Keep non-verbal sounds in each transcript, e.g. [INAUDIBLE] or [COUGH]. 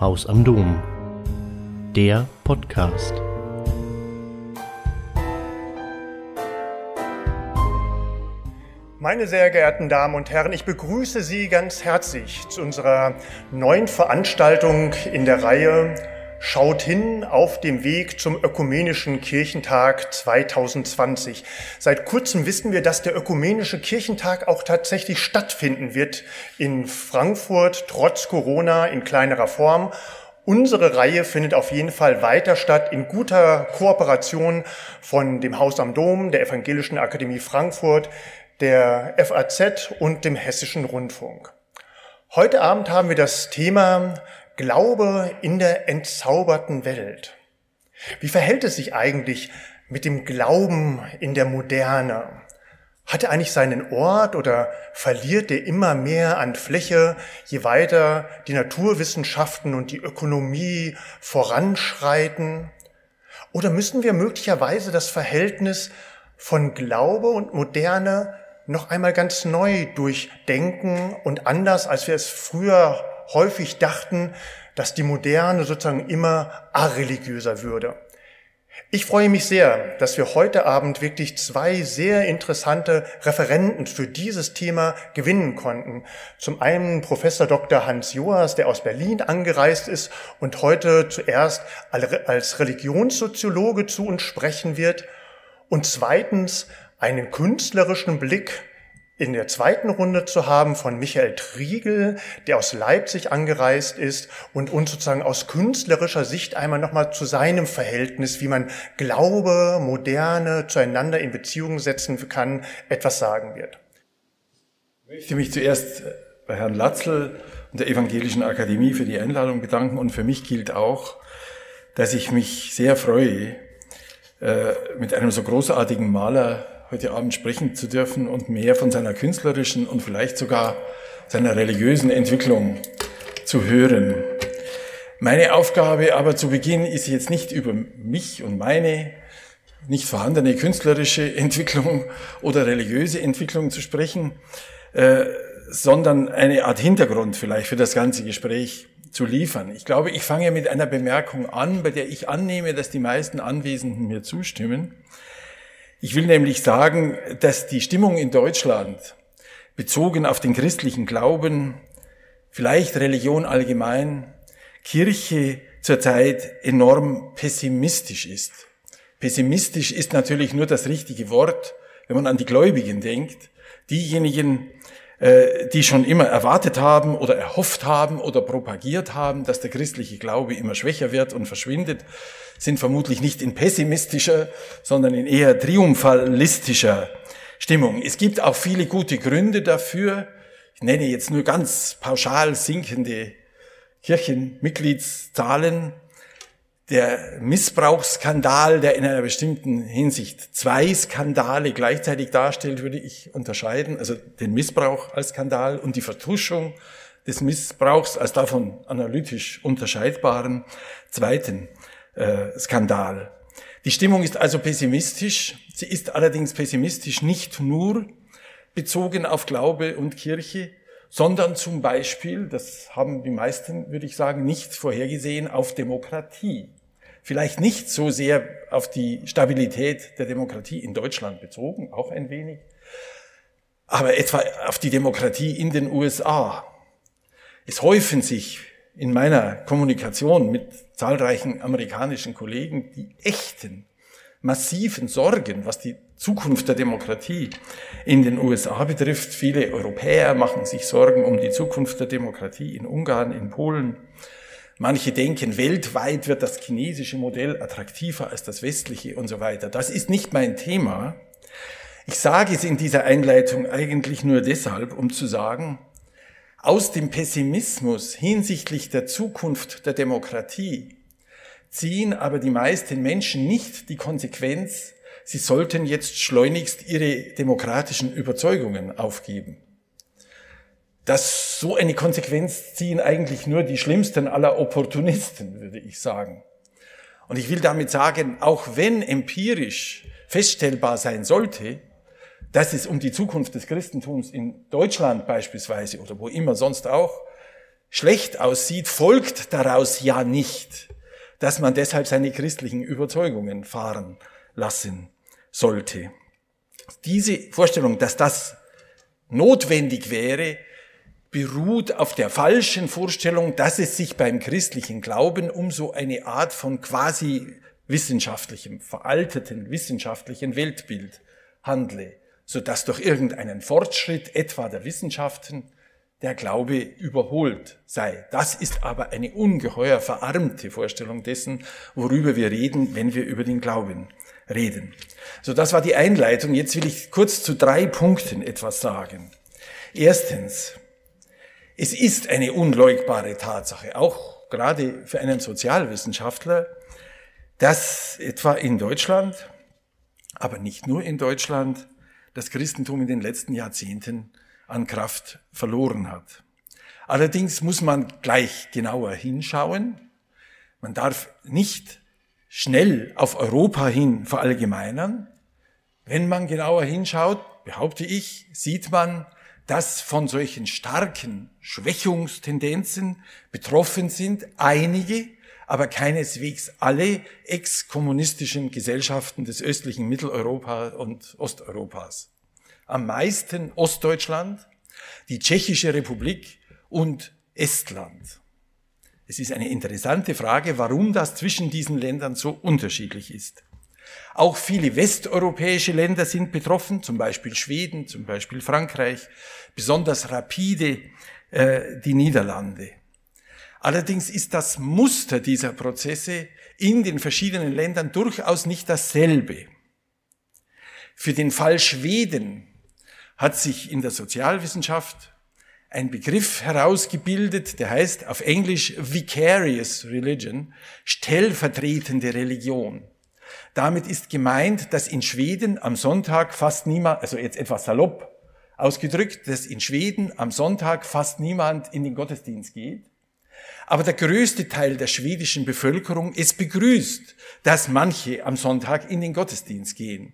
Haus am Dom. Der Podcast. Meine sehr geehrten Damen und Herren, ich begrüße Sie ganz herzlich zu unserer neuen Veranstaltung in der Reihe Schaut hin auf dem Weg zum Ökumenischen Kirchentag 2020. Seit kurzem wissen wir, dass der Ökumenische Kirchentag auch tatsächlich stattfinden wird in Frankfurt, trotz Corona in kleinerer Form. Unsere Reihe findet auf jeden Fall weiter statt in guter Kooperation von dem Haus am Dom, der Evangelischen Akademie Frankfurt, der FAZ und dem Hessischen Rundfunk. Heute Abend haben wir das Thema Glaube in der entzauberten Welt. Wie verhält es sich eigentlich mit dem Glauben in der Moderne? Hat er eigentlich seinen Ort oder verliert er immer mehr an Fläche, je weiter die Naturwissenschaften und die Ökonomie voranschreiten? Oder müssen wir möglicherweise das Verhältnis von Glaube und Moderne noch einmal ganz neu durchdenken und anders, als wir es früher häufig dachten, dass die Moderne sozusagen immer areligiöser würde. Ich freue mich sehr, dass wir heute Abend wirklich zwei sehr interessante Referenten für dieses Thema gewinnen konnten. Zum einen Professor Dr. Hans Joas, der aus Berlin angereist ist und heute zuerst als Religionssoziologe zu uns sprechen wird. Und zweitens einen künstlerischen Blick in der zweiten Runde zu haben von Michael Triegel, der aus Leipzig angereist ist und uns sozusagen aus künstlerischer Sicht einmal nochmal zu seinem Verhältnis, wie man Glaube, Moderne zueinander in Beziehung setzen kann, etwas sagen wird. Ich möchte mich zuerst bei Herrn Latzl und der Evangelischen Akademie für die Einladung bedanken und für mich gilt auch, dass ich mich sehr freue, äh, mit einem so großartigen Maler heute Abend sprechen zu dürfen und mehr von seiner künstlerischen und vielleicht sogar seiner religiösen Entwicklung zu hören. Meine Aufgabe aber zu Beginn ist jetzt nicht über mich und meine nicht vorhandene künstlerische [LAUGHS] Entwicklung oder religiöse Entwicklung zu sprechen, äh, sondern eine Art Hintergrund vielleicht für das ganze Gespräch zu liefern. Ich glaube, ich fange mit einer Bemerkung an, bei der ich annehme, dass die meisten Anwesenden mir zustimmen. Ich will nämlich sagen, dass die Stimmung in Deutschland bezogen auf den christlichen Glauben, vielleicht Religion allgemein, Kirche zurzeit enorm pessimistisch ist. Pessimistisch ist natürlich nur das richtige Wort, wenn man an die Gläubigen denkt. Diejenigen, die schon immer erwartet haben oder erhofft haben oder propagiert haben, dass der christliche Glaube immer schwächer wird und verschwindet, sind vermutlich nicht in pessimistischer, sondern in eher triumphalistischer Stimmung. Es gibt auch viele gute Gründe dafür. Ich nenne jetzt nur ganz pauschal sinkende Kirchenmitgliedszahlen der Missbrauchsskandal, der in einer bestimmten Hinsicht zwei Skandale gleichzeitig darstellt, würde ich unterscheiden. Also den Missbrauch als Skandal und die Vertuschung des Missbrauchs als davon analytisch unterscheidbaren zweiten äh, Skandal. Die Stimmung ist also pessimistisch. Sie ist allerdings pessimistisch nicht nur bezogen auf Glaube und Kirche, sondern zum Beispiel, das haben die meisten, würde ich sagen, nicht vorhergesehen, auf Demokratie. Vielleicht nicht so sehr auf die Stabilität der Demokratie in Deutschland bezogen, auch ein wenig, aber etwa auf die Demokratie in den USA. Es häufen sich in meiner Kommunikation mit zahlreichen amerikanischen Kollegen die echten, massiven Sorgen, was die Zukunft der Demokratie in den USA betrifft. Viele Europäer machen sich Sorgen um die Zukunft der Demokratie in Ungarn, in Polen. Manche denken, weltweit wird das chinesische Modell attraktiver als das westliche und so weiter. Das ist nicht mein Thema. Ich sage es in dieser Einleitung eigentlich nur deshalb, um zu sagen, aus dem Pessimismus hinsichtlich der Zukunft der Demokratie ziehen aber die meisten Menschen nicht die Konsequenz, sie sollten jetzt schleunigst ihre demokratischen Überzeugungen aufgeben. Das, so eine Konsequenz ziehen eigentlich nur die schlimmsten aller Opportunisten, würde ich sagen. Und ich will damit sagen, auch wenn empirisch feststellbar sein sollte, dass es um die Zukunft des Christentums in Deutschland beispielsweise oder wo immer sonst auch schlecht aussieht, folgt daraus ja nicht, dass man deshalb seine christlichen Überzeugungen fahren lassen sollte. Diese Vorstellung, dass das notwendig wäre, beruht auf der falschen Vorstellung, dass es sich beim christlichen Glauben um so eine Art von quasi wissenschaftlichem, veralteten wissenschaftlichen Weltbild handle, so dass durch irgendeinen Fortschritt etwa der Wissenschaften der Glaube überholt sei. Das ist aber eine ungeheuer verarmte Vorstellung dessen, worüber wir reden, wenn wir über den Glauben reden. So, das war die Einleitung. Jetzt will ich kurz zu drei Punkten etwas sagen. Erstens, es ist eine unleugbare Tatsache, auch gerade für einen Sozialwissenschaftler, dass etwa in Deutschland, aber nicht nur in Deutschland, das Christentum in den letzten Jahrzehnten an Kraft verloren hat. Allerdings muss man gleich genauer hinschauen. Man darf nicht schnell auf Europa hin verallgemeinern. Wenn man genauer hinschaut, behaupte ich, sieht man, dass von solchen starken Schwächungstendenzen betroffen sind einige, aber keineswegs alle ex-kommunistischen Gesellschaften des östlichen Mitteleuropa und Osteuropas am meisten Ostdeutschland, die Tschechische Republik und Estland. Es ist eine interessante Frage, warum das zwischen diesen Ländern so unterschiedlich ist. Auch viele westeuropäische Länder sind betroffen, zum Beispiel Schweden, zum Beispiel Frankreich, besonders rapide äh, die Niederlande. Allerdings ist das Muster dieser Prozesse in den verschiedenen Ländern durchaus nicht dasselbe. Für den Fall Schweden hat sich in der Sozialwissenschaft ein Begriff herausgebildet, der heißt auf Englisch Vicarious Religion, stellvertretende Religion. Damit ist gemeint, dass in Schweden am Sonntag fast niemand, also jetzt etwas salopp ausgedrückt, dass in Schweden am Sonntag fast niemand in den Gottesdienst geht. Aber der größte Teil der schwedischen Bevölkerung es begrüßt, dass manche am Sonntag in den Gottesdienst gehen.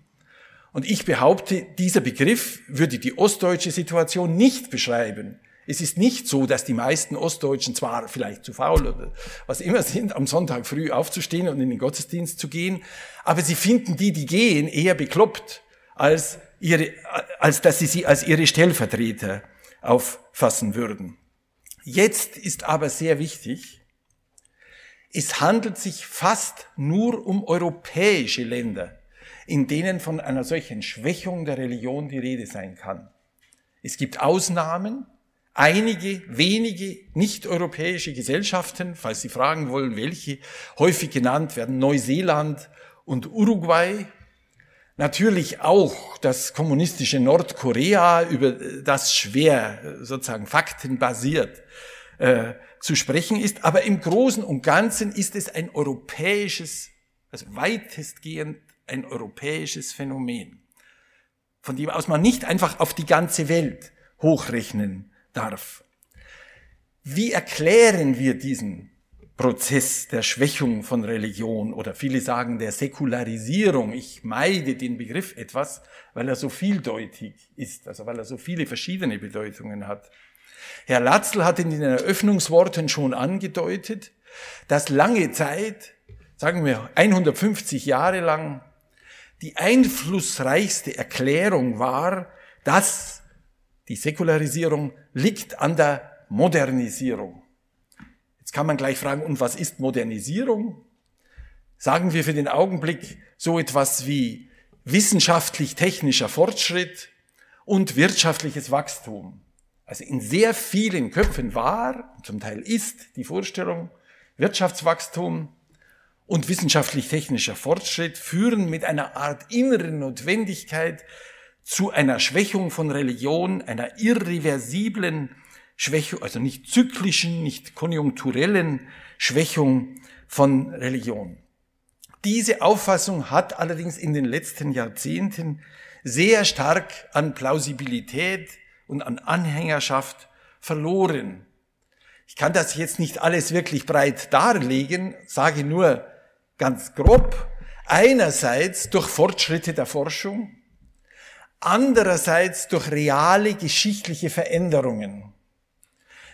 Und ich behaupte, dieser Begriff würde die ostdeutsche Situation nicht beschreiben. Es ist nicht so, dass die meisten Ostdeutschen zwar vielleicht zu faul oder was immer sind, am Sonntag früh aufzustehen und in den Gottesdienst zu gehen, aber sie finden die, die gehen, eher bekloppt, als, ihre, als dass sie sie als ihre Stellvertreter auffassen würden. Jetzt ist aber sehr wichtig, es handelt sich fast nur um europäische Länder in denen von einer solchen Schwächung der Religion die Rede sein kann. Es gibt Ausnahmen, einige wenige nicht-europäische Gesellschaften, falls Sie fragen wollen, welche häufig genannt werden, Neuseeland und Uruguay, natürlich auch das kommunistische Nordkorea, über das schwer sozusagen faktenbasiert äh, zu sprechen ist, aber im Großen und Ganzen ist es ein europäisches, also weitestgehend ein europäisches Phänomen, von dem aus man nicht einfach auf die ganze Welt hochrechnen darf. Wie erklären wir diesen Prozess der Schwächung von Religion oder viele sagen der Säkularisierung. Ich meide den Begriff etwas, weil er so vieldeutig ist, also weil er so viele verschiedene Bedeutungen hat. Herr Latzl hat in den Eröffnungsworten schon angedeutet, dass lange Zeit, sagen wir 150 Jahre lang, die einflussreichste Erklärung war, dass die Säkularisierung liegt an der Modernisierung. Jetzt kann man gleich fragen, und was ist Modernisierung? Sagen wir für den Augenblick so etwas wie wissenschaftlich-technischer Fortschritt und wirtschaftliches Wachstum. Also in sehr vielen Köpfen war, zum Teil ist die Vorstellung, Wirtschaftswachstum und wissenschaftlich-technischer Fortschritt führen mit einer Art inneren Notwendigkeit zu einer Schwächung von Religion, einer irreversiblen Schwächung, also nicht zyklischen, nicht konjunkturellen Schwächung von Religion. Diese Auffassung hat allerdings in den letzten Jahrzehnten sehr stark an Plausibilität und an Anhängerschaft verloren. Ich kann das jetzt nicht alles wirklich breit darlegen, sage nur, ganz grob, einerseits durch Fortschritte der Forschung, andererseits durch reale geschichtliche Veränderungen.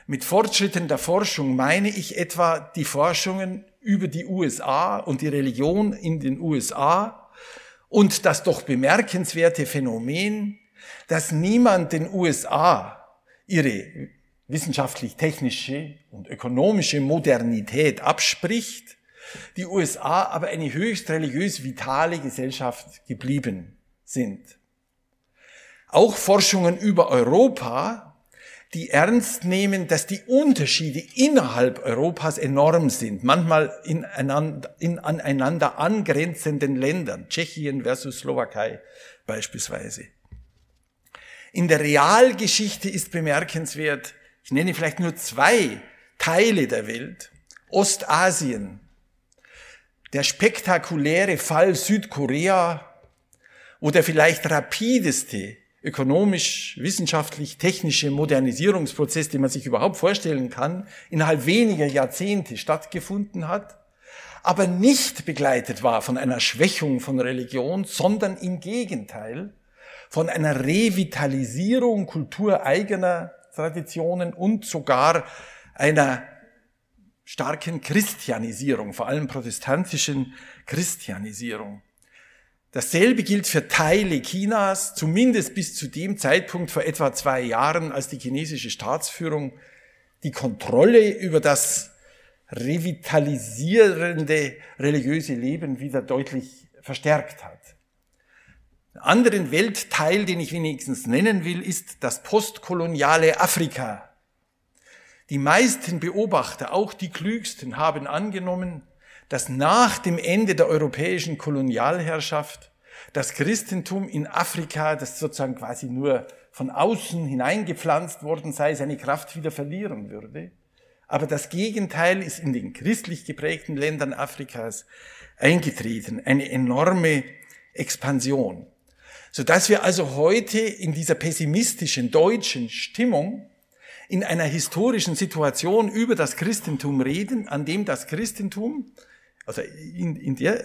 Mit Fortschritten der Forschung meine ich etwa die Forschungen über die USA und die Religion in den USA und das doch bemerkenswerte Phänomen, dass niemand den USA ihre wissenschaftlich-technische und ökonomische Modernität abspricht, die USA aber eine höchst religiös vitale Gesellschaft geblieben sind. Auch Forschungen über Europa, die ernst nehmen, dass die Unterschiede innerhalb Europas enorm sind, manchmal in, einander, in aneinander angrenzenden Ländern, Tschechien versus Slowakei beispielsweise. In der Realgeschichte ist bemerkenswert, ich nenne vielleicht nur zwei Teile der Welt, Ostasien, der spektakuläre Fall Südkorea, wo der vielleicht rapideste ökonomisch, wissenschaftlich, technische Modernisierungsprozess, den man sich überhaupt vorstellen kann, innerhalb weniger Jahrzehnte stattgefunden hat, aber nicht begleitet war von einer Schwächung von Religion, sondern im Gegenteil von einer Revitalisierung kultureigener Traditionen und sogar einer starken Christianisierung, vor allem protestantischen Christianisierung. Dasselbe gilt für Teile Chinas, zumindest bis zu dem Zeitpunkt vor etwa zwei Jahren, als die chinesische Staatsführung die Kontrolle über das revitalisierende religiöse Leben wieder deutlich verstärkt hat. Einen anderen Weltteil, den ich wenigstens nennen will, ist das postkoloniale Afrika. Die meisten Beobachter, auch die klügsten, haben angenommen, dass nach dem Ende der europäischen Kolonialherrschaft das Christentum in Afrika, das sozusagen quasi nur von außen hineingepflanzt worden sei, seine Kraft wieder verlieren würde. Aber das Gegenteil ist in den christlich geprägten Ländern Afrikas eingetreten, eine enorme Expansion sodass wir also heute in dieser pessimistischen deutschen Stimmung in einer historischen Situation über das Christentum reden, an dem das Christentum, also in, in der,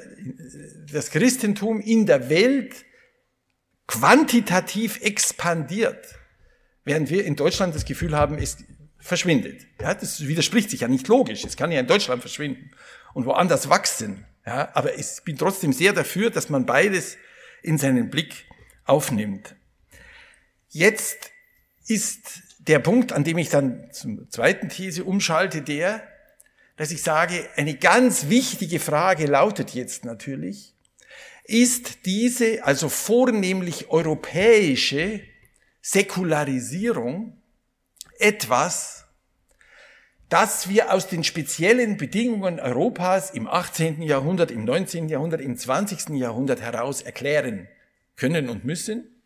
das Christentum in der Welt quantitativ expandiert, während wir in Deutschland das Gefühl haben, es verschwindet. Ja, das widerspricht sich ja nicht logisch. Es kann ja in Deutschland verschwinden und woanders wachsen. Ja, aber ich bin trotzdem sehr dafür, dass man beides in seinen Blick aufnimmt. Jetzt ist der Punkt, an dem ich dann zum zweiten These umschalte, der, dass ich sage, eine ganz wichtige Frage lautet jetzt natürlich, ist diese, also vornehmlich europäische Säkularisierung etwas, das wir aus den speziellen Bedingungen Europas im 18. Jahrhundert, im 19. Jahrhundert, im 20. Jahrhundert heraus erklären können und müssen?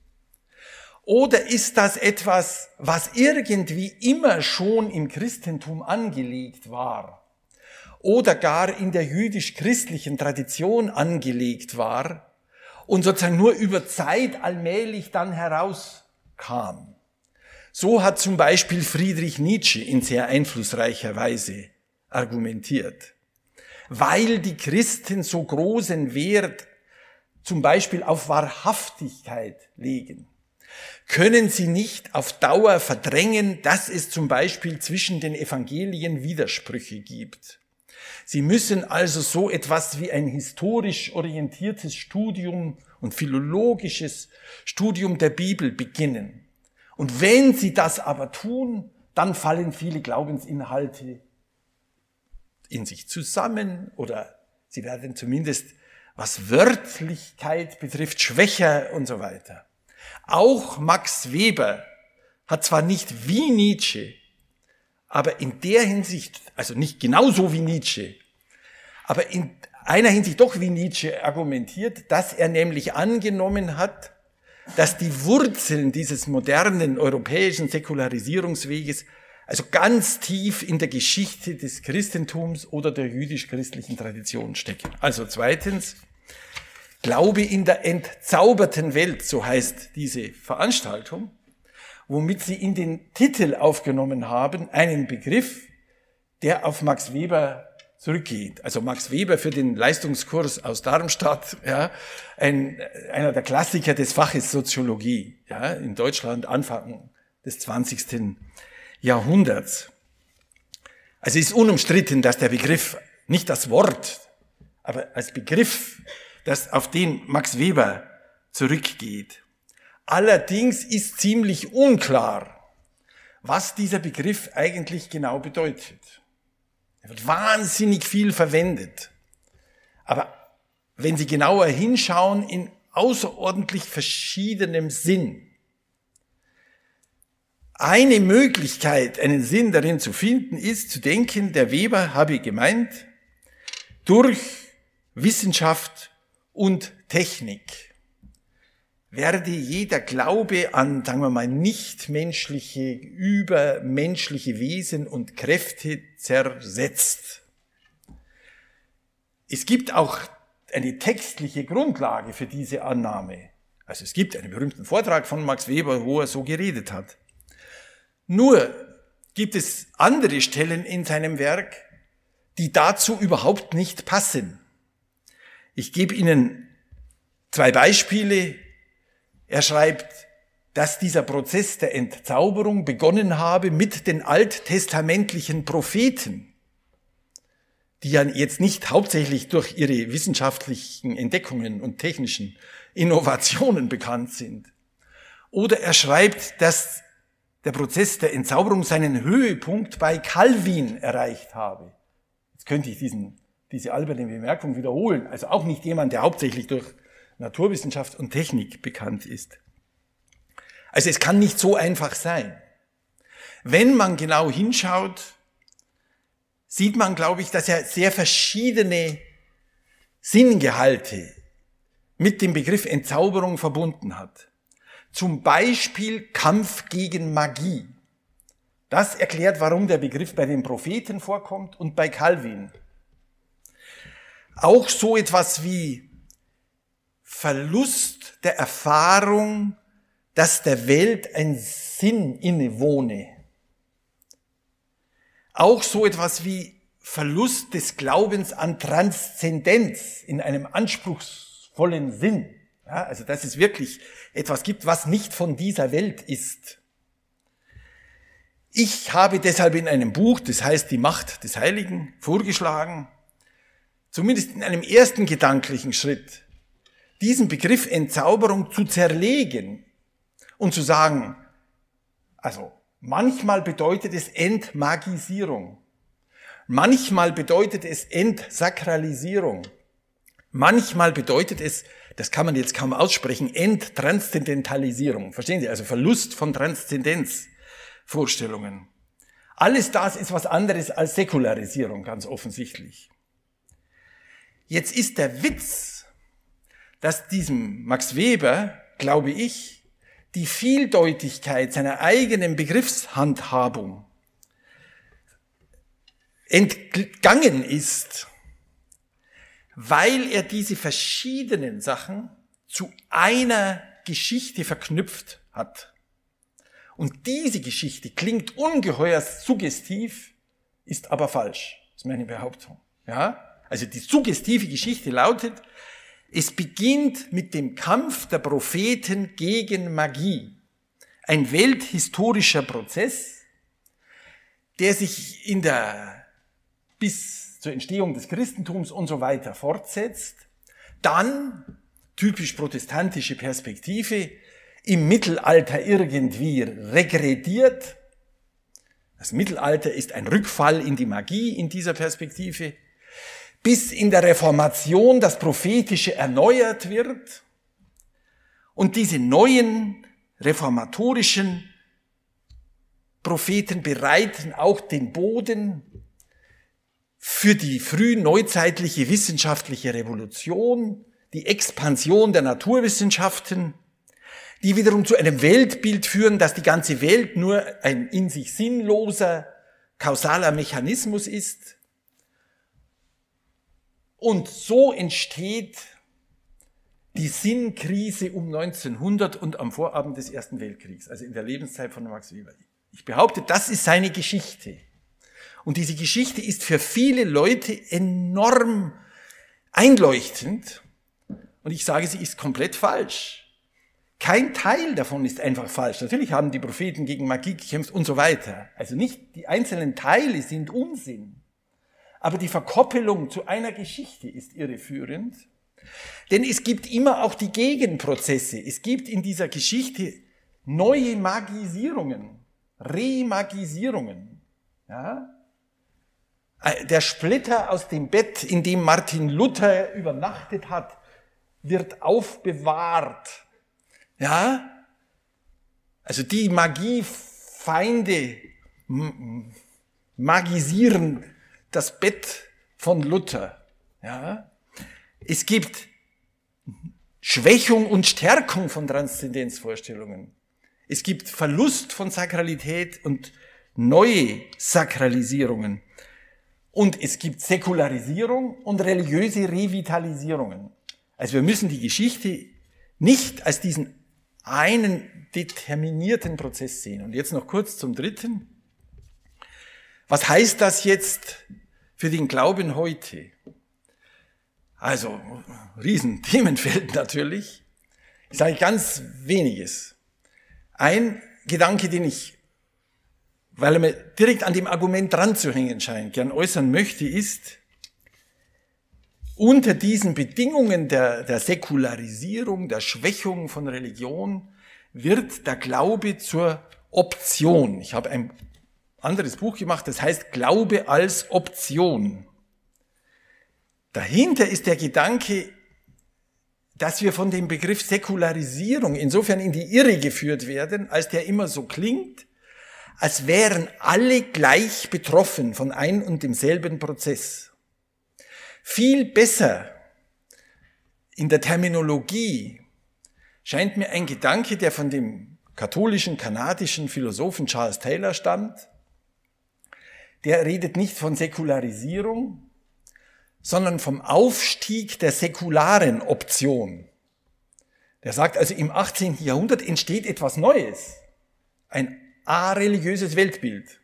Oder ist das etwas, was irgendwie immer schon im Christentum angelegt war? Oder gar in der jüdisch-christlichen Tradition angelegt war und sozusagen nur über Zeit allmählich dann herauskam? So hat zum Beispiel Friedrich Nietzsche in sehr einflussreicher Weise argumentiert. Weil die Christen so großen Wert zum Beispiel auf Wahrhaftigkeit legen, können sie nicht auf Dauer verdrängen, dass es zum Beispiel zwischen den Evangelien Widersprüche gibt. Sie müssen also so etwas wie ein historisch orientiertes Studium und philologisches Studium der Bibel beginnen. Und wenn sie das aber tun, dann fallen viele Glaubensinhalte in sich zusammen oder sie werden zumindest was Wörtlichkeit betrifft, schwächer und so weiter. Auch Max Weber hat zwar nicht wie Nietzsche, aber in der Hinsicht, also nicht genauso wie Nietzsche, aber in einer Hinsicht doch wie Nietzsche argumentiert, dass er nämlich angenommen hat, dass die Wurzeln dieses modernen europäischen Säkularisierungsweges also ganz tief in der Geschichte des Christentums oder der jüdisch-christlichen Tradition stecken. Also zweitens, Glaube in der entzauberten Welt, so heißt diese Veranstaltung, womit sie in den Titel aufgenommen haben, einen Begriff, der auf Max Weber zurückgeht. Also Max Weber für den Leistungskurs aus Darmstadt, ja, ein, einer der Klassiker des Faches Soziologie, ja, in Deutschland Anfang des 20. Jahrhunderts. Also ist unumstritten, dass der Begriff, nicht das Wort, aber als Begriff, das auf den Max Weber zurückgeht. Allerdings ist ziemlich unklar, was dieser Begriff eigentlich genau bedeutet. Er wird wahnsinnig viel verwendet. Aber wenn Sie genauer hinschauen, in außerordentlich verschiedenem Sinn. Eine Möglichkeit, einen Sinn darin zu finden, ist zu denken, der Weber habe gemeint, durch Wissenschaft und Technik werde jeder Glaube an, sagen wir mal, nichtmenschliche, übermenschliche Wesen und Kräfte zersetzt. Es gibt auch eine textliche Grundlage für diese Annahme. Also es gibt einen berühmten Vortrag von Max Weber, wo er so geredet hat. Nur gibt es andere Stellen in seinem Werk, die dazu überhaupt nicht passen. Ich gebe Ihnen zwei Beispiele. Er schreibt, dass dieser Prozess der Entzauberung begonnen habe mit den alttestamentlichen Propheten, die ja jetzt nicht hauptsächlich durch ihre wissenschaftlichen Entdeckungen und technischen Innovationen bekannt sind. Oder er schreibt, dass der Prozess der Entzauberung seinen Höhepunkt bei Calvin erreicht habe. Jetzt könnte ich diesen diese alberne Bemerkung wiederholen. Also auch nicht jemand, der hauptsächlich durch Naturwissenschaft und Technik bekannt ist. Also es kann nicht so einfach sein. Wenn man genau hinschaut, sieht man, glaube ich, dass er sehr verschiedene Sinngehalte mit dem Begriff Entzauberung verbunden hat. Zum Beispiel Kampf gegen Magie. Das erklärt, warum der Begriff bei den Propheten vorkommt und bei Calvin. Auch so etwas wie Verlust der Erfahrung, dass der Welt ein Sinn innewohne. Auch so etwas wie Verlust des Glaubens an Transzendenz in einem anspruchsvollen Sinn. Ja, also dass es wirklich etwas gibt, was nicht von dieser Welt ist. Ich habe deshalb in einem Buch, das heißt Die Macht des Heiligen, vorgeschlagen, zumindest in einem ersten gedanklichen Schritt, diesen Begriff Entzauberung zu zerlegen und zu sagen, also manchmal bedeutet es Entmagisierung, manchmal bedeutet es Entsakralisierung, manchmal bedeutet es, das kann man jetzt kaum aussprechen, Enttranszendentalisierung. Verstehen Sie? Also Verlust von Transzendenzvorstellungen. Alles das ist was anderes als Säkularisierung, ganz offensichtlich. Jetzt ist der Witz, dass diesem Max Weber, glaube ich, die Vieldeutigkeit seiner eigenen Begriffshandhabung entgangen ist, weil er diese verschiedenen Sachen zu einer Geschichte verknüpft hat. Und diese Geschichte klingt ungeheuer suggestiv, ist aber falsch. Das ist meine Behauptung. Ja? Also die suggestive Geschichte lautet, es beginnt mit dem Kampf der Propheten gegen Magie. Ein welthistorischer Prozess, der sich in der, bis zur Entstehung des Christentums und so weiter fortsetzt. Dann, typisch protestantische Perspektive, im Mittelalter irgendwie regrediert. Das Mittelalter ist ein Rückfall in die Magie in dieser Perspektive bis in der Reformation das Prophetische erneuert wird und diese neuen reformatorischen Propheten bereiten auch den Boden für die frühneuzeitliche wissenschaftliche Revolution, die Expansion der Naturwissenschaften, die wiederum zu einem Weltbild führen, dass die ganze Welt nur ein in sich sinnloser kausaler Mechanismus ist, und so entsteht die Sinnkrise um 1900 und am Vorabend des Ersten Weltkriegs, also in der Lebenszeit von Max Weber. Ich behaupte, das ist seine Geschichte. Und diese Geschichte ist für viele Leute enorm einleuchtend. Und ich sage, sie ist komplett falsch. kein Teil davon ist einfach falsch. Natürlich haben die Propheten gegen Magie gekämpft und so weiter. Also nicht die einzelnen Teile sind Unsinn. Aber die Verkoppelung zu einer Geschichte ist irreführend. Denn es gibt immer auch die Gegenprozesse. Es gibt in dieser Geschichte neue Magisierungen, Remagisierungen. Ja? Der Splitter aus dem Bett, in dem Martin Luther übernachtet hat, wird aufbewahrt. Ja? Also die Magiefeinde magisieren das Bett von Luther. Ja? Es gibt Schwächung und Stärkung von Transzendenzvorstellungen. Es gibt Verlust von Sakralität und neue Sakralisierungen. Und es gibt Säkularisierung und religiöse Revitalisierungen. Also wir müssen die Geschichte nicht als diesen einen determinierten Prozess sehen. Und jetzt noch kurz zum dritten. Was heißt das jetzt für den Glauben heute? Also, Riesenthemenfeld [LAUGHS] natürlich. Ich sage ganz weniges. Ein Gedanke, den ich, weil er mir direkt an dem Argument dran zu hängen scheint, gern äußern möchte, ist, unter diesen Bedingungen der, der Säkularisierung, der Schwächung von Religion, wird der Glaube zur Option. Ich habe ein anderes Buch gemacht, das heißt Glaube als Option. Dahinter ist der Gedanke, dass wir von dem Begriff Säkularisierung insofern in die Irre geführt werden, als der immer so klingt, als wären alle gleich betroffen von ein und demselben Prozess. Viel besser in der Terminologie scheint mir ein Gedanke, der von dem katholischen, kanadischen Philosophen Charles Taylor stammt. Der redet nicht von Säkularisierung, sondern vom Aufstieg der säkularen Option. Der sagt also, im 18. Jahrhundert entsteht etwas Neues, ein areligiöses Weltbild.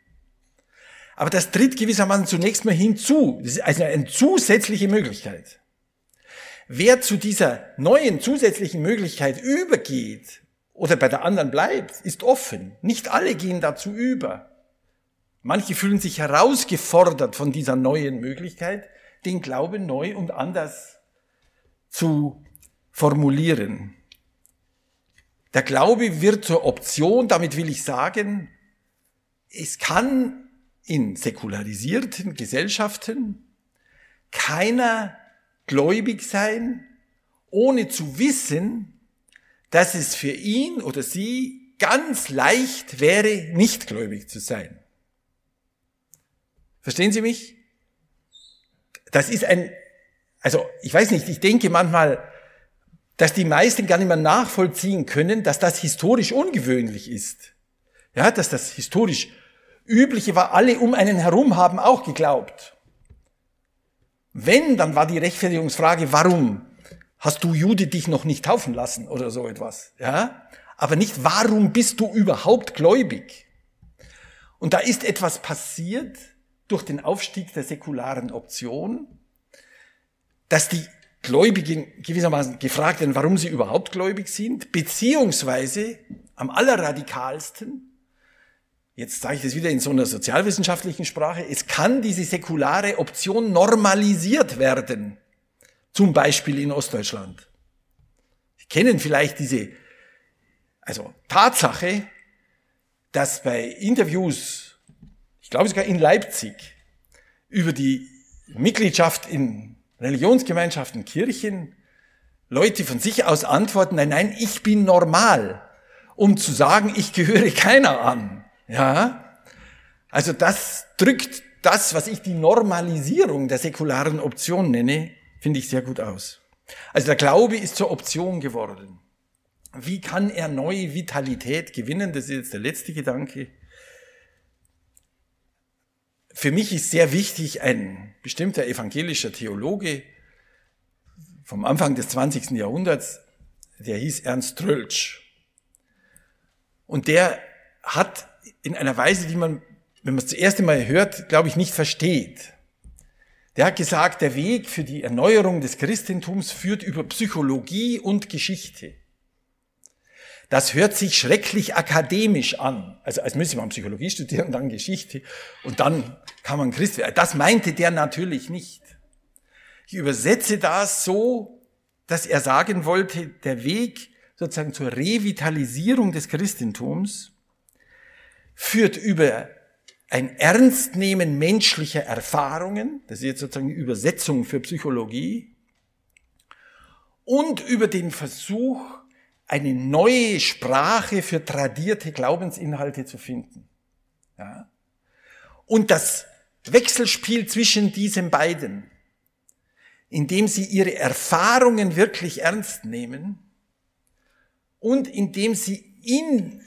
Aber das tritt gewissermaßen zunächst mal hinzu. Das ist also eine zusätzliche Möglichkeit. Wer zu dieser neuen zusätzlichen Möglichkeit übergeht oder bei der anderen bleibt, ist offen. Nicht alle gehen dazu über. Manche fühlen sich herausgefordert von dieser neuen Möglichkeit, den Glauben neu und anders zu formulieren. Der Glaube wird zur Option, damit will ich sagen, es kann in säkularisierten Gesellschaften keiner gläubig sein, ohne zu wissen, dass es für ihn oder sie ganz leicht wäre, nicht gläubig zu sein. Verstehen Sie mich? Das ist ein, also ich weiß nicht, ich denke manchmal, dass die meisten gar nicht mehr nachvollziehen können, dass das historisch ungewöhnlich ist. Ja, dass das historisch übliche war, alle um einen herum haben auch geglaubt. Wenn, dann war die Rechtfertigungsfrage, warum hast du Jude dich noch nicht taufen lassen oder so etwas, ja? Aber nicht, warum bist du überhaupt gläubig? Und da ist etwas passiert, durch den Aufstieg der säkularen Option, dass die Gläubigen gewissermaßen gefragt werden, warum sie überhaupt gläubig sind, beziehungsweise am allerradikalsten, jetzt sage ich das wieder in so einer sozialwissenschaftlichen Sprache, es kann diese säkulare Option normalisiert werden, zum Beispiel in Ostdeutschland. Sie kennen vielleicht diese, also Tatsache, dass bei Interviews glaube sogar in Leipzig, über die Mitgliedschaft in Religionsgemeinschaften, Kirchen, Leute von sich aus antworten, nein, nein, ich bin normal, um zu sagen, ich gehöre [LAUGHS] keiner an. Ja? Also das drückt das, was ich die Normalisierung der säkularen Option nenne, finde ich sehr gut aus. Also der Glaube ist zur Option geworden. Wie kann er neue Vitalität gewinnen? Das ist jetzt der letzte Gedanke. Für mich ist sehr wichtig, ein bestimmter evangelischer Theologe vom Anfang des 20. Jahrhunderts, der hieß Ernst Tröltsch. Und der hat in einer Weise, die man, wenn man es das erste Mal hört, glaube ich, nicht versteht. Der hat gesagt, der Weg für die Erneuerung des Christentums führt über Psychologie und Geschichte. Das hört sich schrecklich akademisch an. Also als müsste man Psychologie studieren, dann Geschichte und dann kann man Christ werden. Das meinte der natürlich nicht. Ich übersetze das so, dass er sagen wollte, der Weg sozusagen zur Revitalisierung des Christentums führt über ein Ernstnehmen menschlicher Erfahrungen, das ist jetzt sozusagen die Übersetzung für Psychologie, und über den Versuch, eine neue Sprache für tradierte Glaubensinhalte zu finden. Ja? Und das Wechselspiel zwischen diesen beiden, indem sie ihre Erfahrungen wirklich ernst nehmen und indem sie in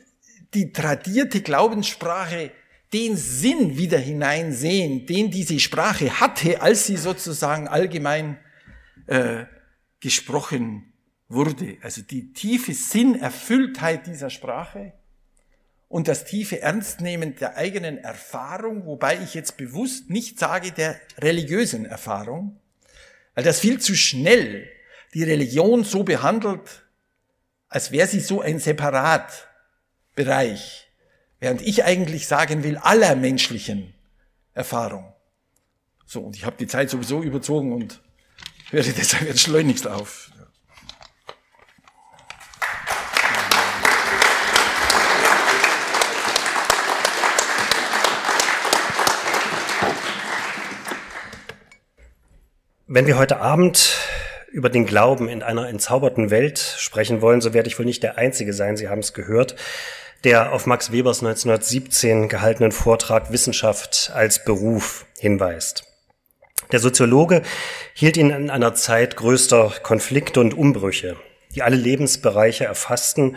die tradierte Glaubenssprache den Sinn wieder hineinsehen, den diese Sprache hatte, als sie sozusagen allgemein äh, gesprochen wurde. Also die tiefe Sinnerfülltheit dieser Sprache und das tiefe Ernstnehmen der eigenen Erfahrung, wobei ich jetzt bewusst nicht sage der religiösen Erfahrung, weil das viel zu schnell die Religion so behandelt, als wäre sie so ein Separatbereich Während ich eigentlich sagen will, aller menschlichen Erfahrung. So, und ich habe die Zeit sowieso überzogen und höre deshalb jetzt schleunigst auf. Wenn wir heute Abend über den Glauben in einer entzauberten Welt sprechen wollen, so werde ich wohl nicht der Einzige sein, Sie haben es gehört, der auf Max Webers 1917 gehaltenen Vortrag Wissenschaft als Beruf hinweist. Der Soziologe hielt ihn in einer Zeit größter Konflikte und Umbrüche, die alle Lebensbereiche erfassten,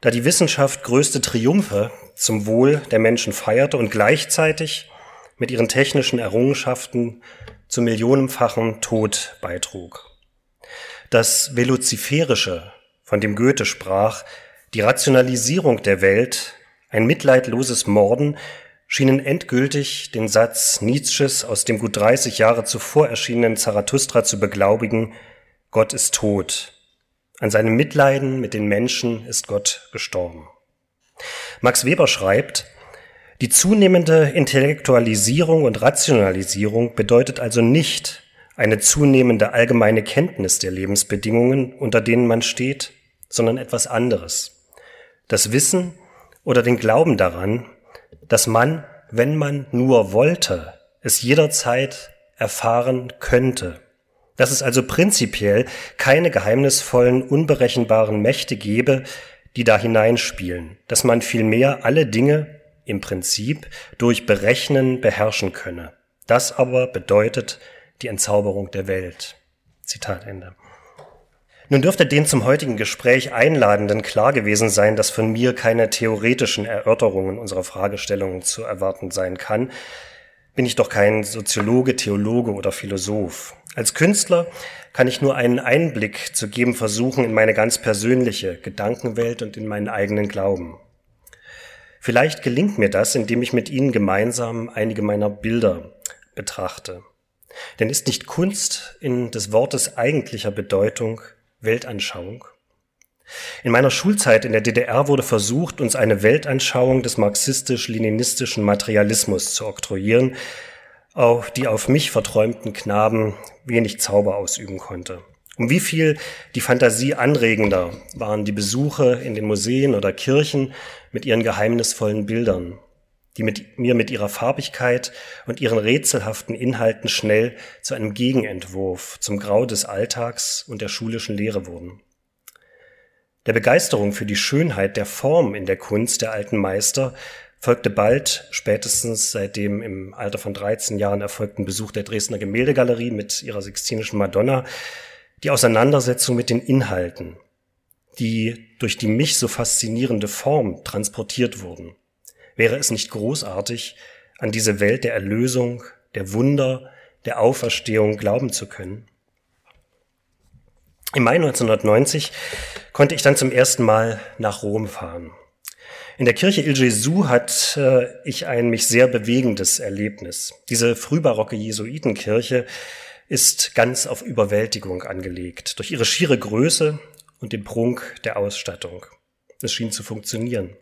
da die Wissenschaft größte Triumphe zum Wohl der Menschen feierte und gleichzeitig mit ihren technischen Errungenschaften zum millionenfachen Tod beitrug. Das Veloziferische, von dem Goethe sprach, die Rationalisierung der Welt, ein mitleidloses Morden schienen endgültig den Satz Nietzsches aus dem gut 30 Jahre zuvor erschienenen Zarathustra zu beglaubigen, Gott ist tot. An seinem Mitleiden mit den Menschen ist Gott gestorben. Max Weber schreibt, die zunehmende Intellektualisierung und Rationalisierung bedeutet also nicht eine zunehmende allgemeine Kenntnis der Lebensbedingungen, unter denen man steht, sondern etwas anderes das Wissen oder den Glauben daran, dass man, wenn man nur wollte, es jederzeit erfahren könnte. Dass es also prinzipiell keine geheimnisvollen, unberechenbaren Mächte gebe, die da hineinspielen, dass man vielmehr alle Dinge im Prinzip durch Berechnen beherrschen könne. Das aber bedeutet die Entzauberung der Welt. Zitat Ende. Nun dürfte den zum heutigen Gespräch Einladenden klar gewesen sein, dass von mir keine theoretischen Erörterungen unserer Fragestellungen zu erwarten sein kann. Bin ich doch kein Soziologe, Theologe oder Philosoph. Als Künstler kann ich nur einen Einblick zu geben versuchen in meine ganz persönliche Gedankenwelt und in meinen eigenen Glauben. Vielleicht gelingt mir das, indem ich mit Ihnen gemeinsam einige meiner Bilder betrachte. Denn ist nicht Kunst in des Wortes eigentlicher Bedeutung Weltanschauung. In meiner Schulzeit in der DDR wurde versucht, uns eine Weltanschauung des marxistisch-leninistischen Materialismus zu oktroyieren, auch die auf mich verträumten Knaben wenig Zauber ausüben konnte. Um wie viel die Fantasie anregender waren die Besuche in den Museen oder Kirchen mit ihren geheimnisvollen Bildern, die mit mir mit ihrer Farbigkeit und ihren rätselhaften Inhalten schnell zu einem Gegenentwurf zum Grau des Alltags und der schulischen Lehre wurden. Der Begeisterung für die Schönheit der Form in der Kunst der alten Meister folgte bald, spätestens seit dem im Alter von 13 Jahren erfolgten Besuch der Dresdner Gemäldegalerie mit ihrer Sixtinischen Madonna, die Auseinandersetzung mit den Inhalten, die durch die mich so faszinierende Form transportiert wurden. Wäre es nicht großartig, an diese Welt der Erlösung, der Wunder, der Auferstehung glauben zu können? Im Mai 1990 konnte ich dann zum ersten Mal nach Rom fahren. In der Kirche Il Gesù hatte äh, ich ein mich sehr bewegendes Erlebnis. Diese frühbarocke Jesuitenkirche ist ganz auf Überwältigung angelegt, durch ihre schiere Größe und den Prunk der Ausstattung. Es schien zu funktionieren.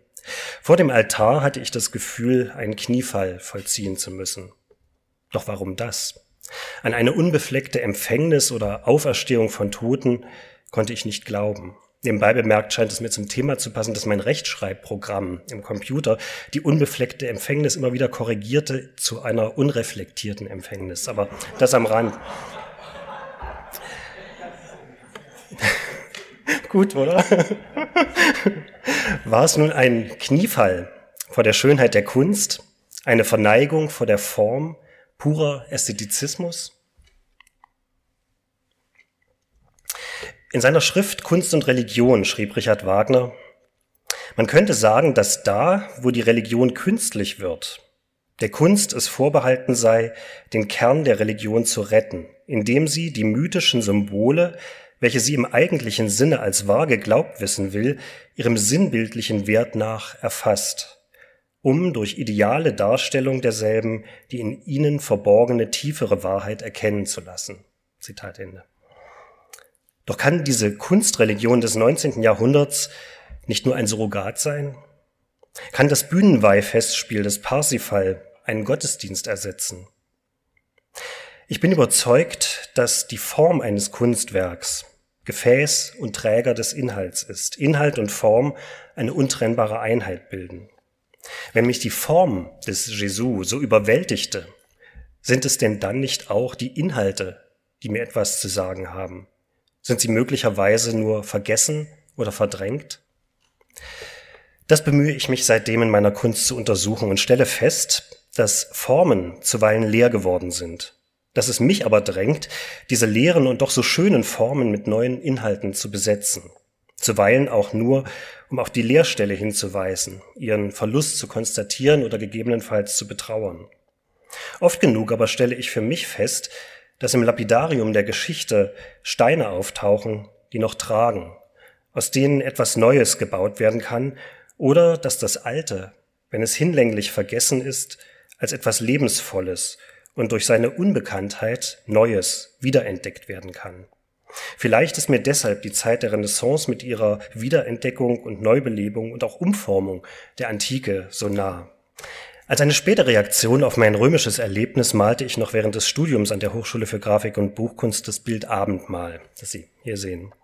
Vor dem Altar hatte ich das Gefühl, einen Kniefall vollziehen zu müssen. Doch warum das? An eine unbefleckte Empfängnis oder Auferstehung von Toten konnte ich nicht glauben. Nebenbei bemerkt scheint es mir zum Thema zu passen, dass mein Rechtschreibprogramm im Computer die unbefleckte Empfängnis immer wieder korrigierte zu einer unreflektierten Empfängnis. Aber das am Rand. [LAUGHS] Gut, oder? [LAUGHS] War es nun ein Kniefall vor der Schönheit der Kunst, eine Verneigung vor der Form, purer Ästhetizismus? In seiner Schrift Kunst und Religion schrieb Richard Wagner, man könnte sagen, dass da, wo die Religion künstlich wird, der Kunst es vorbehalten sei, den Kern der Religion zu retten, indem sie die mythischen Symbole, welche sie im eigentlichen Sinne als wahr geglaubt wissen will, ihrem sinnbildlichen Wert nach erfasst, um durch ideale Darstellung derselben die in ihnen verborgene tiefere Wahrheit erkennen zu lassen. Zitat Ende. Doch kann diese Kunstreligion des 19. Jahrhunderts nicht nur ein Surrogat sein? Kann das Bühnenweihfestspiel des Parsifal einen Gottesdienst ersetzen? Ich bin überzeugt, dass die Form eines Kunstwerks Gefäß und Träger des Inhalts ist. Inhalt und Form eine untrennbare Einheit bilden. Wenn mich die Form des Jesu so überwältigte, sind es denn dann nicht auch die Inhalte, die mir etwas zu sagen haben? Sind sie möglicherweise nur vergessen oder verdrängt? Das bemühe ich mich seitdem in meiner Kunst zu untersuchen und stelle fest, dass Formen zuweilen leer geworden sind, dass es mich aber drängt, diese leeren und doch so schönen Formen mit neuen Inhalten zu besetzen, zuweilen auch nur, um auf die Leerstelle hinzuweisen, ihren Verlust zu konstatieren oder gegebenenfalls zu betrauern. Oft genug aber stelle ich für mich fest, dass im Lapidarium der Geschichte Steine auftauchen, die noch tragen, aus denen etwas Neues gebaut werden kann, oder dass das Alte, wenn es hinlänglich vergessen ist, als etwas Lebensvolles und durch seine Unbekanntheit Neues wiederentdeckt werden kann. Vielleicht ist mir deshalb die Zeit der Renaissance mit ihrer Wiederentdeckung und Neubelebung und auch Umformung der Antike so nah. Als eine späte Reaktion auf mein römisches Erlebnis malte ich noch während des Studiums an der Hochschule für Grafik und Buchkunst das Bild Abendmahl, das Sie hier sehen.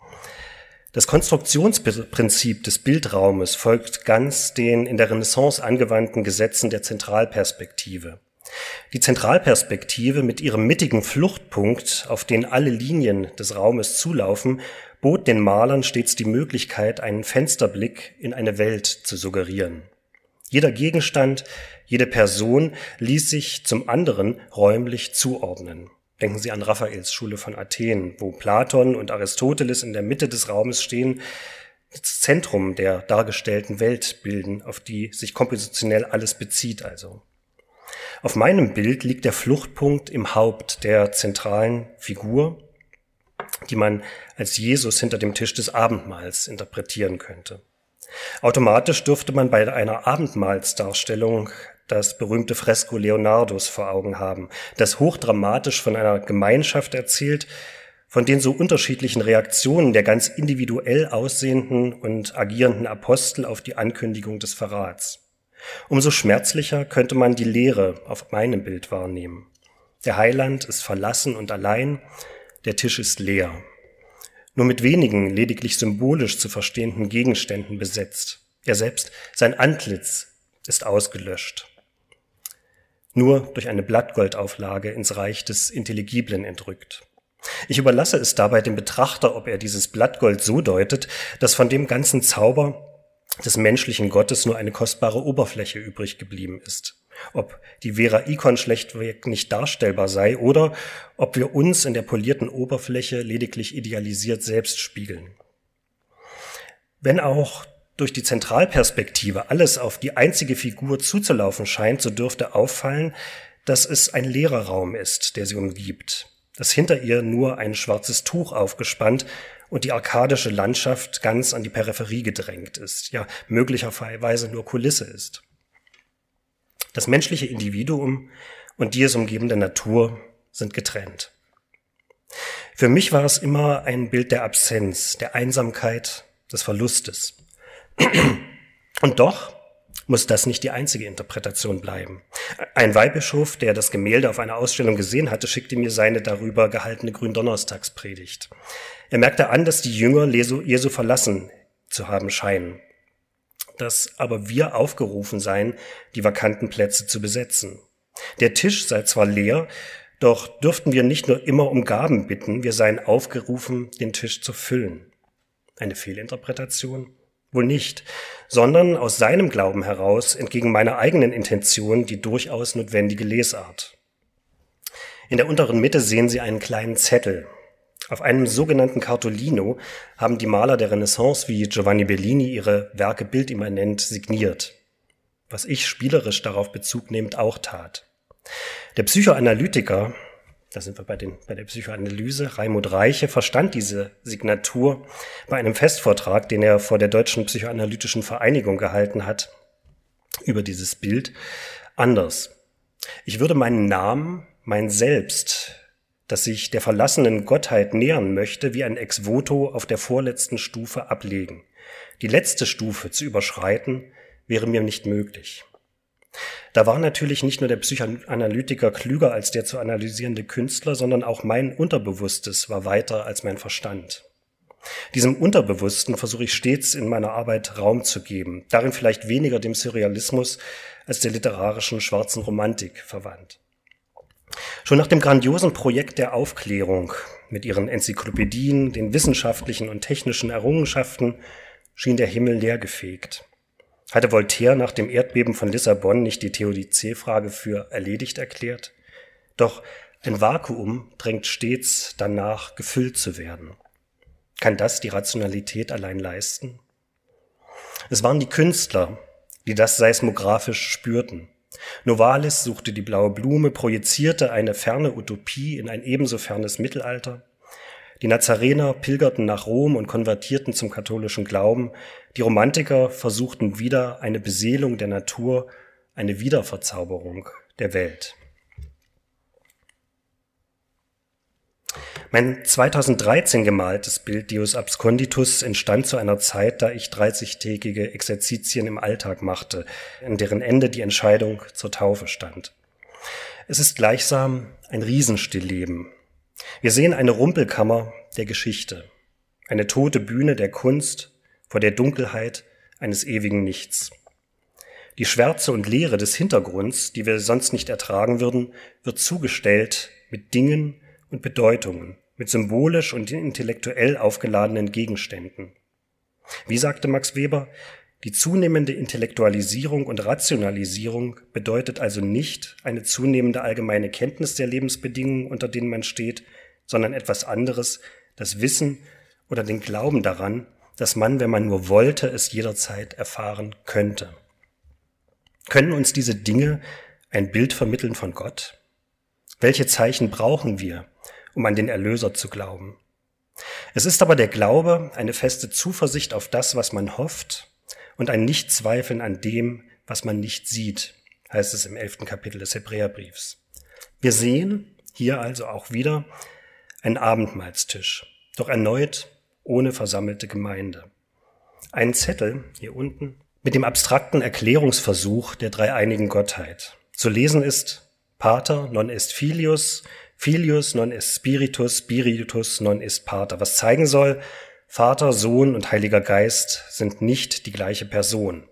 Das Konstruktionsprinzip des Bildraumes folgt ganz den in der Renaissance angewandten Gesetzen der Zentralperspektive. Die Zentralperspektive mit ihrem mittigen Fluchtpunkt, auf den alle Linien des Raumes zulaufen, bot den Malern stets die Möglichkeit, einen Fensterblick in eine Welt zu suggerieren. Jeder Gegenstand, jede Person ließ sich zum anderen räumlich zuordnen. Denken Sie an Raphaels Schule von Athen, wo Platon und Aristoteles in der Mitte des Raumes stehen, das Zentrum der dargestellten Welt bilden, auf die sich kompositionell alles bezieht also. Auf meinem Bild liegt der Fluchtpunkt im Haupt der zentralen Figur, die man als Jesus hinter dem Tisch des Abendmahls interpretieren könnte. Automatisch dürfte man bei einer Abendmahlsdarstellung das berühmte Fresko Leonardos vor Augen haben, das hochdramatisch von einer Gemeinschaft erzählt, von den so unterschiedlichen Reaktionen der ganz individuell aussehenden und agierenden Apostel auf die Ankündigung des Verrats. Umso schmerzlicher könnte man die Leere auf meinem Bild wahrnehmen. Der Heiland ist verlassen und allein, der Tisch ist leer nur mit wenigen lediglich symbolisch zu verstehenden Gegenständen besetzt. Er selbst, sein Antlitz ist ausgelöscht. Nur durch eine Blattgoldauflage ins Reich des Intelligiblen entrückt. Ich überlasse es dabei dem Betrachter, ob er dieses Blattgold so deutet, dass von dem ganzen Zauber des menschlichen Gottes nur eine kostbare Oberfläche übrig geblieben ist ob die Vera Icon schlechtweg nicht darstellbar sei oder ob wir uns in der polierten Oberfläche lediglich idealisiert selbst spiegeln. Wenn auch durch die Zentralperspektive alles auf die einzige Figur zuzulaufen scheint, so dürfte auffallen, dass es ein leerer Raum ist, der sie umgibt, dass hinter ihr nur ein schwarzes Tuch aufgespannt und die arkadische Landschaft ganz an die Peripherie gedrängt ist, ja möglicherweise nur Kulisse ist. Das menschliche Individuum und die es umgebende Natur sind getrennt. Für mich war es immer ein Bild der Absenz, der Einsamkeit, des Verlustes. [CLEARS THROAT] Und doch muss das nicht die einzige Interpretation bleiben. Ein Weihbischof, der das Gemälde auf einer Ausstellung gesehen hatte, schickte mir seine darüber gehaltene Gründonnerstagspredigt. Er merkte an, dass die Jünger Jesu verlassen zu haben scheinen, dass aber wir aufgerufen seien, die vakanten Plätze zu besetzen. Der Tisch sei zwar leer, doch dürften wir nicht nur immer um Gaben bitten, wir seien aufgerufen, den Tisch zu füllen. Eine Fehlinterpretation? Wohl nicht, sondern aus seinem Glauben heraus entgegen meiner eigenen Intention die durchaus notwendige Lesart. In der unteren Mitte sehen Sie einen kleinen Zettel. Auf einem sogenannten Cartolino haben die Maler der Renaissance wie Giovanni Bellini ihre Werke bildimmanent signiert, was ich spielerisch darauf Bezug nehmend auch tat. Der Psychoanalytiker, da sind wir bei, den, bei der Psychoanalyse, Raimund Reiche, verstand diese Signatur bei einem Festvortrag, den er vor der Deutschen Psychoanalytischen Vereinigung gehalten hat, über dieses Bild anders. Ich würde meinen Namen, mein Selbst, das sich der verlassenen Gottheit nähern möchte, wie ein Ex voto auf der vorletzten Stufe ablegen. Die letzte Stufe zu überschreiten wäre mir nicht möglich. Da war natürlich nicht nur der Psychoanalytiker klüger als der zu analysierende Künstler, sondern auch mein Unterbewusstes war weiter als mein Verstand. Diesem Unterbewussten versuche ich stets in meiner Arbeit Raum zu geben, darin vielleicht weniger dem Surrealismus als der literarischen schwarzen Romantik verwandt. Schon nach dem grandiosen Projekt der Aufklärung mit ihren Enzyklopädien, den wissenschaftlichen und technischen Errungenschaften schien der Himmel leergefegt. Hatte Voltaire nach dem Erdbeben von Lissabon nicht die Theodizee-Frage für erledigt erklärt? Doch ein Vakuum drängt stets danach, gefüllt zu werden. Kann das die Rationalität allein leisten? Es waren die Künstler, die das seismographisch spürten. Novalis suchte die blaue Blume, projizierte eine ferne Utopie in ein ebenso fernes Mittelalter. Die Nazarener pilgerten nach Rom und konvertierten zum katholischen Glauben. Die Romantiker versuchten wieder eine Beseelung der Natur, eine Wiederverzauberung der Welt. Mein 2013 gemaltes Bild Deus Absconditus entstand zu einer Zeit, da ich 30-tägige Exerzitien im Alltag machte, in deren Ende die Entscheidung zur Taufe stand. Es ist gleichsam ein Riesenstillleben, wir sehen eine Rumpelkammer der Geschichte, eine tote Bühne der Kunst vor der Dunkelheit eines ewigen Nichts. Die Schwärze und Leere des Hintergrunds, die wir sonst nicht ertragen würden, wird zugestellt mit Dingen und Bedeutungen, mit symbolisch und intellektuell aufgeladenen Gegenständen. Wie sagte Max Weber, die zunehmende Intellektualisierung und Rationalisierung bedeutet also nicht eine zunehmende allgemeine Kenntnis der Lebensbedingungen, unter denen man steht, sondern etwas anderes, das Wissen oder den Glauben daran, dass man, wenn man nur wollte, es jederzeit erfahren könnte. Können uns diese Dinge ein Bild vermitteln von Gott? Welche Zeichen brauchen wir, um an den Erlöser zu glauben? Es ist aber der Glaube eine feste Zuversicht auf das, was man hofft, und ein Nichtzweifeln an dem, was man nicht sieht, heißt es im elften Kapitel des Hebräerbriefs. Wir sehen hier also auch wieder einen Abendmahlstisch, doch erneut ohne versammelte Gemeinde. Ein Zettel hier unten mit dem abstrakten Erklärungsversuch der dreieinigen Gottheit. Zu lesen ist Pater non est filius, filius non est spiritus, spiritus non est pater, was zeigen soll, Vater, Sohn und Heiliger Geist sind nicht die gleiche Person.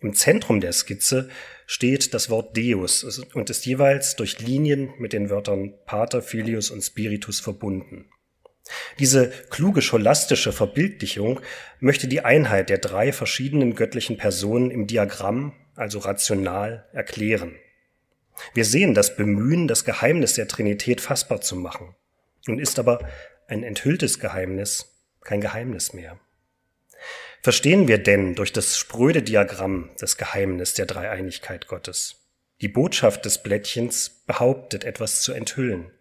Im Zentrum der Skizze steht das Wort Deus und ist jeweils durch Linien mit den Wörtern Pater, Filius und Spiritus verbunden. Diese kluge scholastische Verbildlichung möchte die Einheit der drei verschiedenen göttlichen Personen im Diagramm, also rational, erklären. Wir sehen das Bemühen, das Geheimnis der Trinität fassbar zu machen. Nun ist aber ein enthülltes Geheimnis kein Geheimnis mehr. Verstehen wir denn durch das spröde Diagramm das Geheimnis der Dreieinigkeit Gottes? Die Botschaft des Blättchens behauptet etwas zu enthüllen.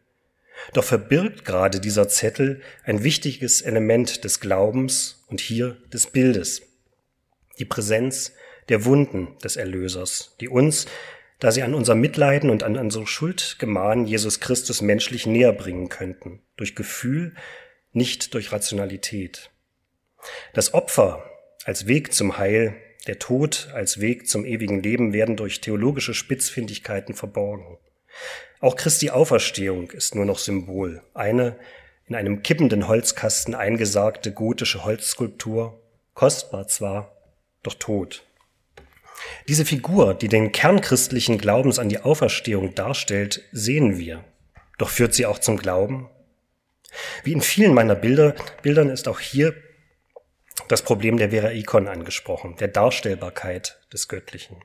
Doch verbirgt gerade dieser Zettel ein wichtiges Element des Glaubens und hier des Bildes. Die Präsenz der Wunden des Erlösers, die uns, da sie an unser Mitleiden und an unsere Schuld gemahnen, Jesus Christus menschlich näher bringen könnten, durch Gefühl nicht durch Rationalität. Das Opfer als Weg zum Heil, der Tod als Weg zum ewigen Leben werden durch theologische Spitzfindigkeiten verborgen. Auch Christi Auferstehung ist nur noch Symbol, eine in einem kippenden Holzkasten eingesargte gotische Holzskulptur, kostbar zwar, doch tot. Diese Figur, die den Kern christlichen Glaubens an die Auferstehung darstellt, sehen wir. Doch führt sie auch zum Glauben? Wie in vielen meiner Bilder, Bildern ist auch hier das Problem der Vera Icon angesprochen, der Darstellbarkeit des Göttlichen.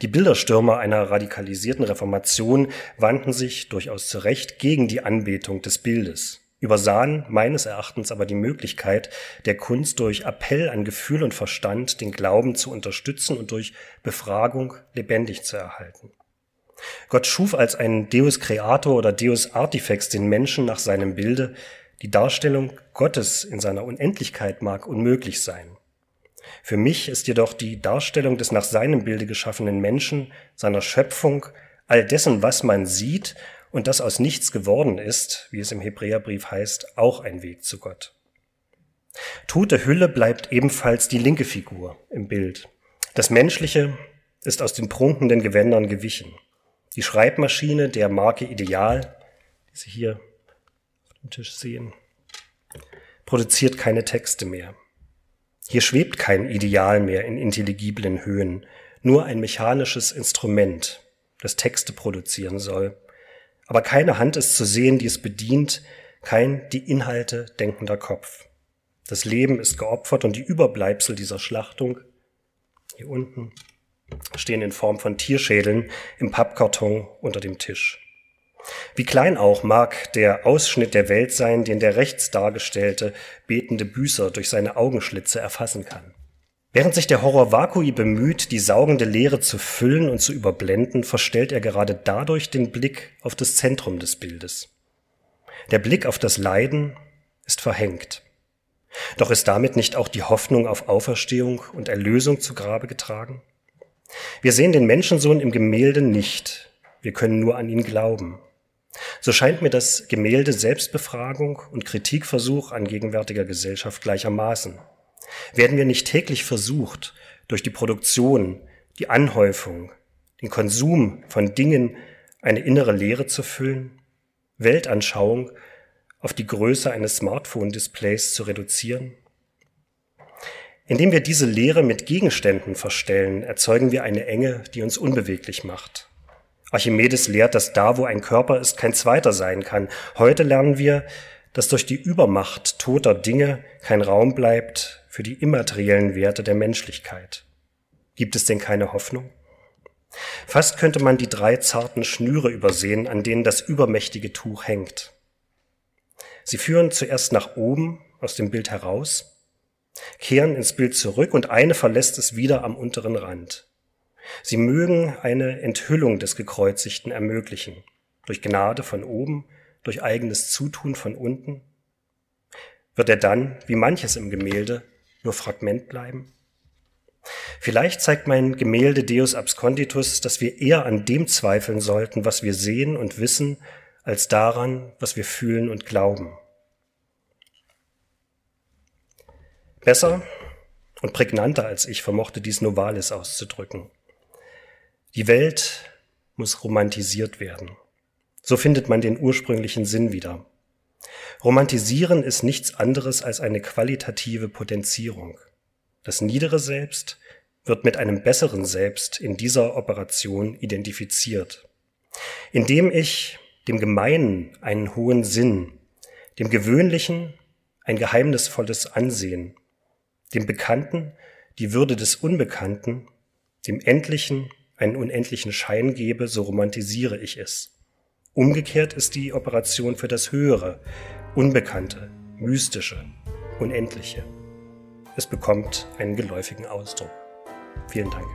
Die Bilderstürmer einer radikalisierten Reformation wandten sich durchaus zu Recht gegen die Anbetung des Bildes, übersahen meines Erachtens aber die Möglichkeit der Kunst durch Appell an Gefühl und Verstand den Glauben zu unterstützen und durch Befragung lebendig zu erhalten. Gott schuf als ein Deus Creator oder Deus Artifex den Menschen nach seinem Bilde. Die Darstellung Gottes in seiner Unendlichkeit mag unmöglich sein. Für mich ist jedoch die Darstellung des nach seinem Bilde geschaffenen Menschen, seiner Schöpfung, all dessen, was man sieht und das aus nichts geworden ist, wie es im Hebräerbrief heißt, auch ein Weg zu Gott. Tote Hülle bleibt ebenfalls die linke Figur im Bild. Das Menschliche ist aus den prunkenden Gewändern gewichen. Die Schreibmaschine der Marke Ideal, die Sie hier auf dem Tisch sehen, produziert keine Texte mehr. Hier schwebt kein Ideal mehr in intelligiblen Höhen, nur ein mechanisches Instrument, das Texte produzieren soll. Aber keine Hand ist zu sehen, die es bedient, kein die Inhalte denkender Kopf. Das Leben ist geopfert und die Überbleibsel dieser Schlachtung, hier unten, stehen in Form von Tierschädeln im Pappkarton unter dem Tisch. Wie klein auch mag der Ausschnitt der Welt sein, den der rechts dargestellte betende Büßer durch seine Augenschlitze erfassen kann. Während sich der Horror Vakui bemüht, die saugende Leere zu füllen und zu überblenden, verstellt er gerade dadurch den Blick auf das Zentrum des Bildes. Der Blick auf das Leiden ist verhängt. Doch ist damit nicht auch die Hoffnung auf Auferstehung und Erlösung zu Grabe getragen? Wir sehen den Menschensohn im Gemälde nicht, wir können nur an ihn glauben. So scheint mir das Gemälde Selbstbefragung und Kritikversuch an gegenwärtiger Gesellschaft gleichermaßen. Werden wir nicht täglich versucht, durch die Produktion, die Anhäufung, den Konsum von Dingen eine innere Leere zu füllen, Weltanschauung auf die Größe eines Smartphone-Displays zu reduzieren? Indem wir diese Leere mit Gegenständen verstellen, erzeugen wir eine Enge, die uns unbeweglich macht. Archimedes lehrt, dass da, wo ein Körper ist, kein zweiter sein kann. Heute lernen wir, dass durch die Übermacht toter Dinge kein Raum bleibt für die immateriellen Werte der Menschlichkeit. Gibt es denn keine Hoffnung? Fast könnte man die drei zarten Schnüre übersehen, an denen das übermächtige Tuch hängt. Sie führen zuerst nach oben aus dem Bild heraus, kehren ins Bild zurück und eine verlässt es wieder am unteren Rand. Sie mögen eine Enthüllung des Gekreuzigten ermöglichen, durch Gnade von oben, durch eigenes Zutun von unten. Wird er dann, wie manches im Gemälde, nur Fragment bleiben? Vielleicht zeigt mein Gemälde Deus Absconditus, dass wir eher an dem zweifeln sollten, was wir sehen und wissen, als daran, was wir fühlen und glauben. Besser und prägnanter als ich vermochte dies Novalis auszudrücken. Die Welt muss romantisiert werden. So findet man den ursprünglichen Sinn wieder. Romantisieren ist nichts anderes als eine qualitative Potenzierung. Das niedere Selbst wird mit einem besseren Selbst in dieser Operation identifiziert. Indem ich dem Gemeinen einen hohen Sinn, dem Gewöhnlichen ein geheimnisvolles Ansehen, dem Bekannten die Würde des Unbekannten, dem Endlichen einen unendlichen Schein gebe, so romantisiere ich es. Umgekehrt ist die Operation für das Höhere, Unbekannte, Mystische, Unendliche. Es bekommt einen geläufigen Ausdruck. Vielen Dank.